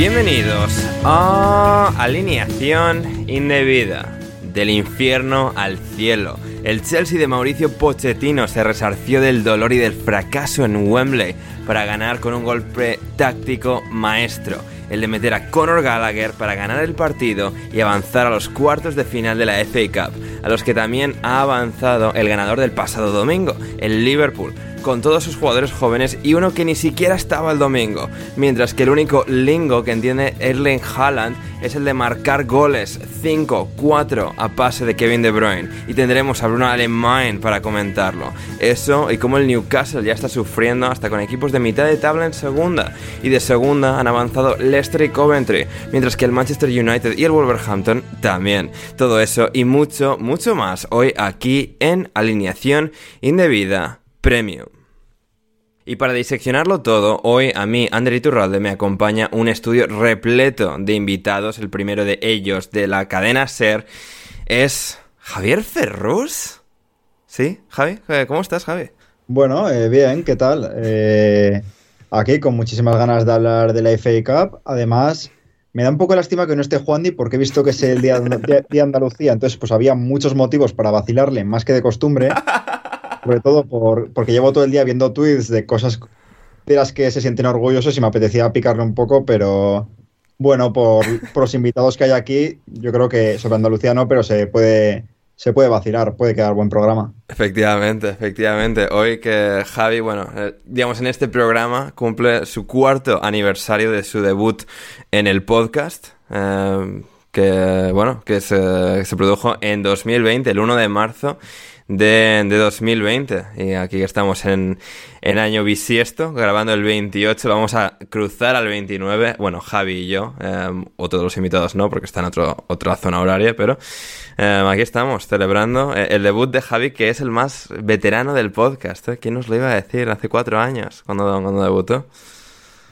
Bienvenidos a Alineación Indebida. Del infierno al cielo. El Chelsea de Mauricio Pochettino se resarció del dolor y del fracaso en Wembley para ganar con un golpe táctico maestro. El de meter a Conor Gallagher para ganar el partido y avanzar a los cuartos de final de la FA Cup, a los que también ha avanzado el ganador del pasado domingo, el Liverpool, con todos sus jugadores jóvenes y uno que ni siquiera estaba el domingo, mientras que el único lingo que entiende Erling Haaland es el de marcar goles 5-4 a pase de Kevin De Bruyne y tendremos a Bruno Alemán para comentarlo. Eso y cómo el Newcastle ya está sufriendo hasta con equipos de mitad de tabla en segunda y de segunda han avanzado Leicester y Coventry, mientras que el Manchester United y el Wolverhampton también. Todo eso y mucho, mucho más hoy aquí en Alineación Indebida Premium. Y para diseccionarlo todo, hoy a mí, Ander Iturralde, me acompaña un estudio repleto de invitados. El primero de ellos de la cadena Ser es Javier Ferrus. ¿Sí? Javi, ¿cómo estás, Javi? Bueno, eh, bien, ¿qué tal? Eh, aquí con muchísimas ganas de hablar de la FA Cup. Además, me da un poco lástima que no esté Juandi porque he visto que es el día de Andalucía, entonces pues había muchos motivos para vacilarle, más que de costumbre. sobre todo por, porque llevo todo el día viendo tweets de cosas de las que se sienten orgullosos y me apetecía picarle un poco, pero bueno, por, los invitados que hay aquí, yo creo que sobre Andalucía no, pero se puede, se puede vacilar, puede quedar buen programa. Efectivamente, efectivamente. Hoy que Javi, bueno, eh, digamos en este programa cumple su cuarto aniversario de su debut en el podcast. Eh, que bueno, que se, se produjo en 2020, el 1 de marzo de, de 2020. Y aquí estamos en, en año bisiesto, grabando el 28. Lo vamos a cruzar al 29. Bueno, Javi y yo, eh, o todos los invitados no, porque está en otro, otra zona horaria, pero eh, aquí estamos celebrando eh, el debut de Javi, que es el más veterano del podcast. ¿eh? ¿Quién nos lo iba a decir hace cuatro años cuando, cuando debutó?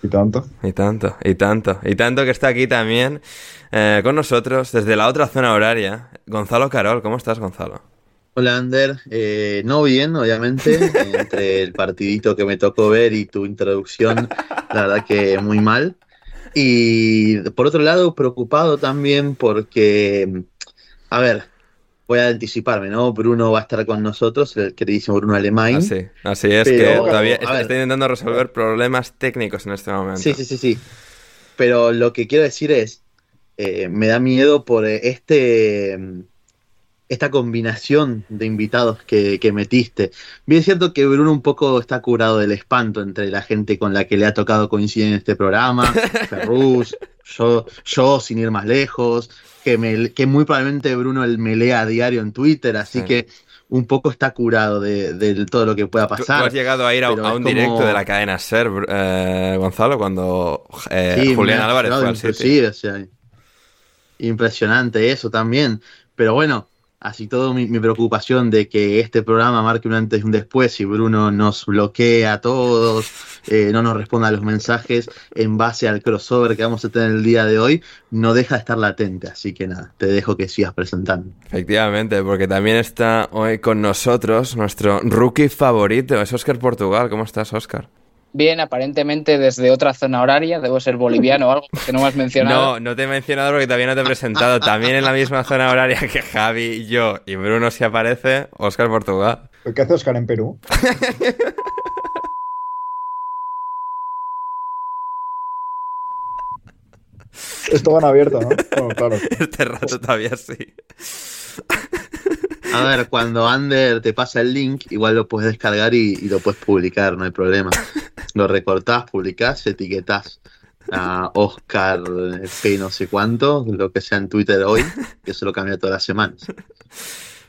Y tanto. Y tanto, y tanto. Y tanto que está aquí también eh, con nosotros desde la otra zona horaria. Gonzalo Carol, ¿cómo estás, Gonzalo? Hola, Ander. Eh, no bien, obviamente, entre el partidito que me tocó ver y tu introducción, la verdad que muy mal. Y por otro lado, preocupado también porque, a ver, voy a anticiparme, ¿no? Bruno va a estar con nosotros, el queridísimo Bruno Alemán. Así, así es, que todavía está, está, intentando resolver problemas técnicos en este momento. Sí, sí, sí, sí. Pero lo que quiero decir es, eh, me da miedo por este esta combinación de invitados que, que, metiste. Bien cierto que Bruno un poco está curado del espanto entre la gente con la que le ha tocado coincidir en este programa, Ferrus, yo, yo sin ir más lejos, que, me, que muy probablemente Bruno me lea a diario en Twitter, así sí. que un poco está curado de, de, todo lo que pueda pasar. ¿Tú, has llegado a ir a, a un como... directo de la cadena SER, eh, Gonzalo, cuando eh, sí, Julián Álvarez fue al City. O sea, impresionante eso también. Pero bueno, así todo mi, preocupación de que este programa marque un antes y un después y Bruno nos bloquea a todos, eh, no nos responda a los mensajes en base al crossover que vamos a tener el día de hoy, no deja de estar latente. Así que nada, te dejo que sigas presentando. Efectivamente, porque también está hoy con nosotros nuestro rookie favorito, es Oscar Portugal. ¿Cómo estás, Oscar? Bien, aparentemente desde otra zona horaria, debo ser boliviano o algo que no me has mencionado. No, no te he mencionado porque todavía no te he presentado. También en la misma zona horaria que Javi, yo y Bruno si aparece, Oscar Portugal. ¿Qué hace Oscar en Perú? Esto van abierto, ¿no? Bueno, claro. Este rato todavía sí. A ver, cuando Ander te pasa el link, igual lo puedes descargar y, y lo puedes publicar, no hay problema. Lo recortás, publicás, etiquetás a Oscar P no sé cuánto, lo que sea en Twitter hoy, que eso lo cambia todas las semanas.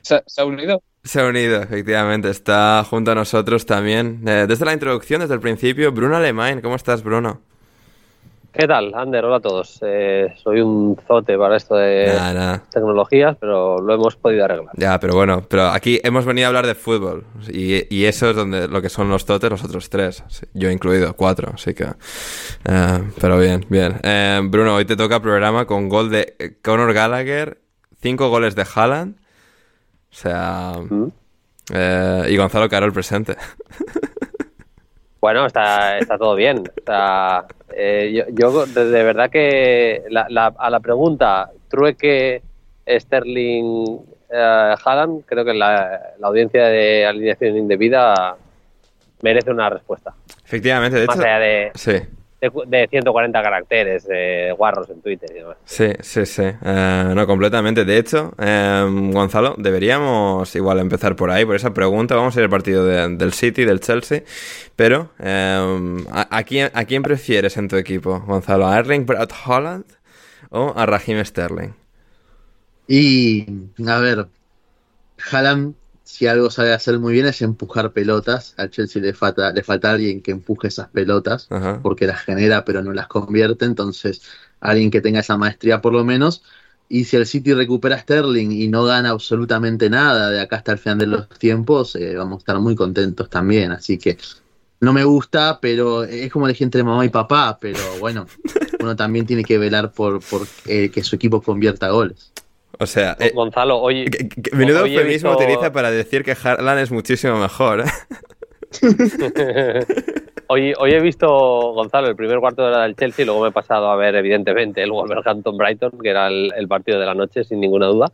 ¿Se, ¿Se, ha unido? Se ha unido, efectivamente. Está junto a nosotros también. Eh, desde la introducción, desde el principio, Bruno Alemán. ¿Cómo estás, Bruno? ¿Qué tal, Ander? Hola a todos. Eh, soy un zote para esto de nah, nah. tecnologías, pero lo hemos podido arreglar. Ya, pero bueno, pero aquí hemos venido a hablar de fútbol y, y eso es donde lo que son los totes, los otros tres, yo incluido, cuatro, así que... Uh, pero bien, bien. Eh, Bruno, hoy te toca programa con gol de Conor Gallagher, cinco goles de Haaland, o sea... ¿Mm? Eh, y Gonzalo Carol presente. Bueno, está, está todo bien. Sea, eh, yo, yo de, de, verdad que la, la, a la pregunta trueque Sterling eh, Haaland, creo que la, la, audiencia de alineación indebida merece una respuesta. Efectivamente, de Más hecho. allá de, sí. De, de, 140 caracteres, de guarros en Twitter y demás. Sí, sí, sí. Uh, no, completamente. De hecho, um, Gonzalo, deberíamos igual empezar por ahí, por esa pregunta. Vamos a ir al partido de, del City, del Chelsea. Pero, um, ¿a, a, quién, ¿a quién prefieres en tu equipo, Gonzalo? ¿A Erling Braut Holland o a Raheem Sterling? Y, a ver, Haaland si algo sabe hacer muy bien es empujar pelotas. Al Chelsea le falta, le falta alguien que empuje esas pelotas, Ajá. porque las genera pero no las convierte. Entonces, alguien que tenga esa maestría por lo menos. Y si el City recupera a Sterling y no gana absolutamente nada de acá hasta el final de los tiempos, eh, vamos a estar muy contentos también. Así que no me gusta, pero es como elegir entre mamá y papá. Pero bueno, uno también tiene que velar por, por eh, que su equipo convierta goles. O sea, eh, Gonzalo, hoy. Menudo hoy eufemismo visto... utiliza para decir que Haaland es muchísimo mejor. ¿eh? hoy, hoy he visto, Gonzalo, el primer cuarto de la del Chelsea y luego me he pasado a ver, evidentemente, el Wolverhampton-Brighton, que era el, el, partido de la noche, sin ninguna duda.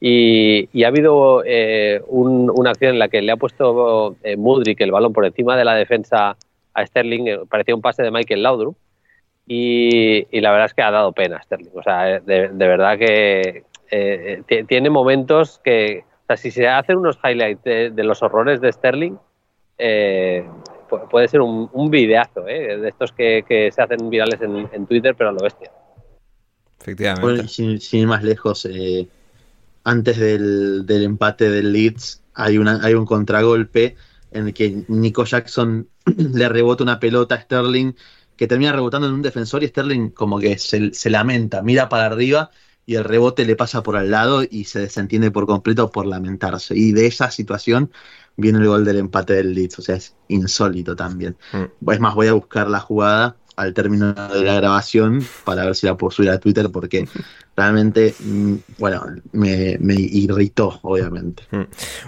Y, y ha habido eh, un, una acción en la que le ha puesto eh, Mudrik el balón por encima de la defensa a Sterling, parecía un pase de Michael Laudrup. Y, y, la verdad es que ha dado pena Sterling. O sea, de, de verdad que, eh, tiene momentos que, o sea, si se hacen unos highlights de, de los horrores de Sterling, eh, puede ser un, un videazo, ¿eh? de estos que, que, se hacen virales en, en, Twitter, pero a lo bestia. Efectivamente. Bueno, sin, sin, ir más lejos, eh, antes del, del, empate del Leeds hay, una, hay un contragolpe en el que Nico Jackson le rebota una pelota a Sterling que termina rebotando en un defensor y Sterling como que se, se lamenta, mira para arriba y el rebote le pasa por al lado y se desentiende por completo por lamentarse. Y de esa situación viene el gol del empate del Leeds, o sea, es insólito también. Mm. Es más, voy a buscar la jugada al término de la grabación para ver si la puedo subir a Twitter porque realmente, mm, bueno, me, me irritó, obviamente. Mm.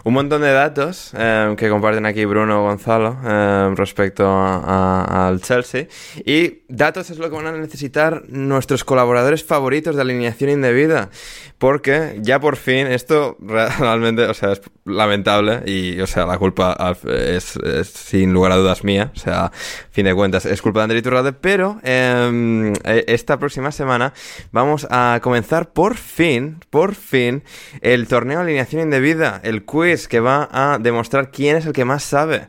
Un montón de datos eh, que comparten aquí Bruno Gonzalo eh, respecto a- a- al Chelsea. Y datos es lo que van a necesitar nuestros colaboradores favoritos de alineación indebida. Porque ya por fin, esto realmente, o sea, es lamentable y, o sea, la culpa es, es sin lugar a dudas mía. O sea, a fin de cuentas, es culpa de André Iturralde. Pero eh, esta próxima semana vamos a comenzar por fin, por fin, el torneo de alineación indebida, el quiz que va a demostrar quién es el que más sabe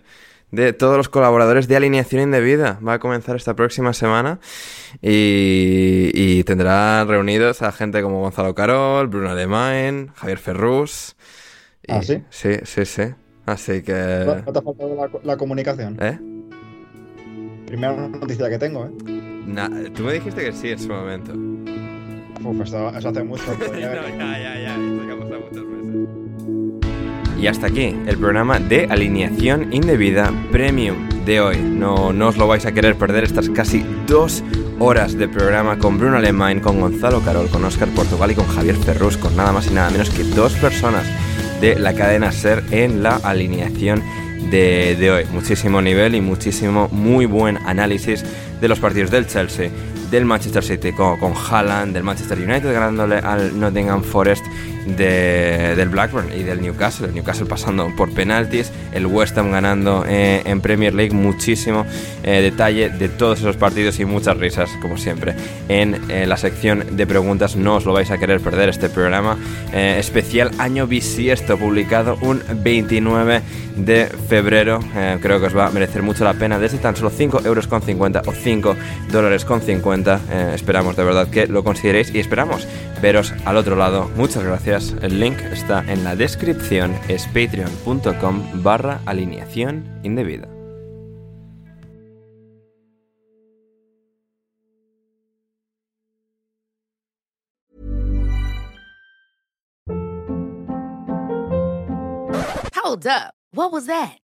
de todos los colaboradores de alineación indebida. Va a comenzar esta próxima semana y, y tendrá reunidos a gente como Gonzalo Carol, Bruno Alemán, Javier Ferrus. y- ¿Ah, sí? Sí, sí, sí. Así que... ¿No te ha faltado la, la comunicación? ¿Eh? Primera noticia que tengo, ¿eh? Tú me dijiste que sí en su momento. Uf, esto- eso hace mucho. podría haber- Y hasta aquí el programa de alineación indebida premium de hoy. No, no os lo vais a querer perder estas casi dos horas de programa con Bruno Alemán, con Gonzalo Carol, con Oscar Portugal y con Javier Ferrus, con nada más y nada menos que dos personas de la cadena Ser en la alineación de, de hoy. Muchísimo nivel y muchísimo muy buen análisis de los partidos del Chelsea, del Manchester City con, con Haaland, del Manchester United ganándole al Nottingham Forest, de- del Blackburn y del Newcastle. El Newcastle pasando por penaltis, el West Ham ganando eh, en Premier League. Muchísimo eh, detalle de todos esos partidos y muchas risas, como siempre. En eh, la sección de preguntas no os lo vais a querer perder este programa. especial año bisiesto, publicado un 29 de febrero. Creo que os va a merecer mucho la pena desde tan solo 5 euros con 50 o 5 dólares con 50. Eh, esperamos de verdad que lo consideréis y esperamos veros al otro lado. Muchas gracias. El link está en la descripción. Es patreon.com barra alineación indebida. Hold up. What was that?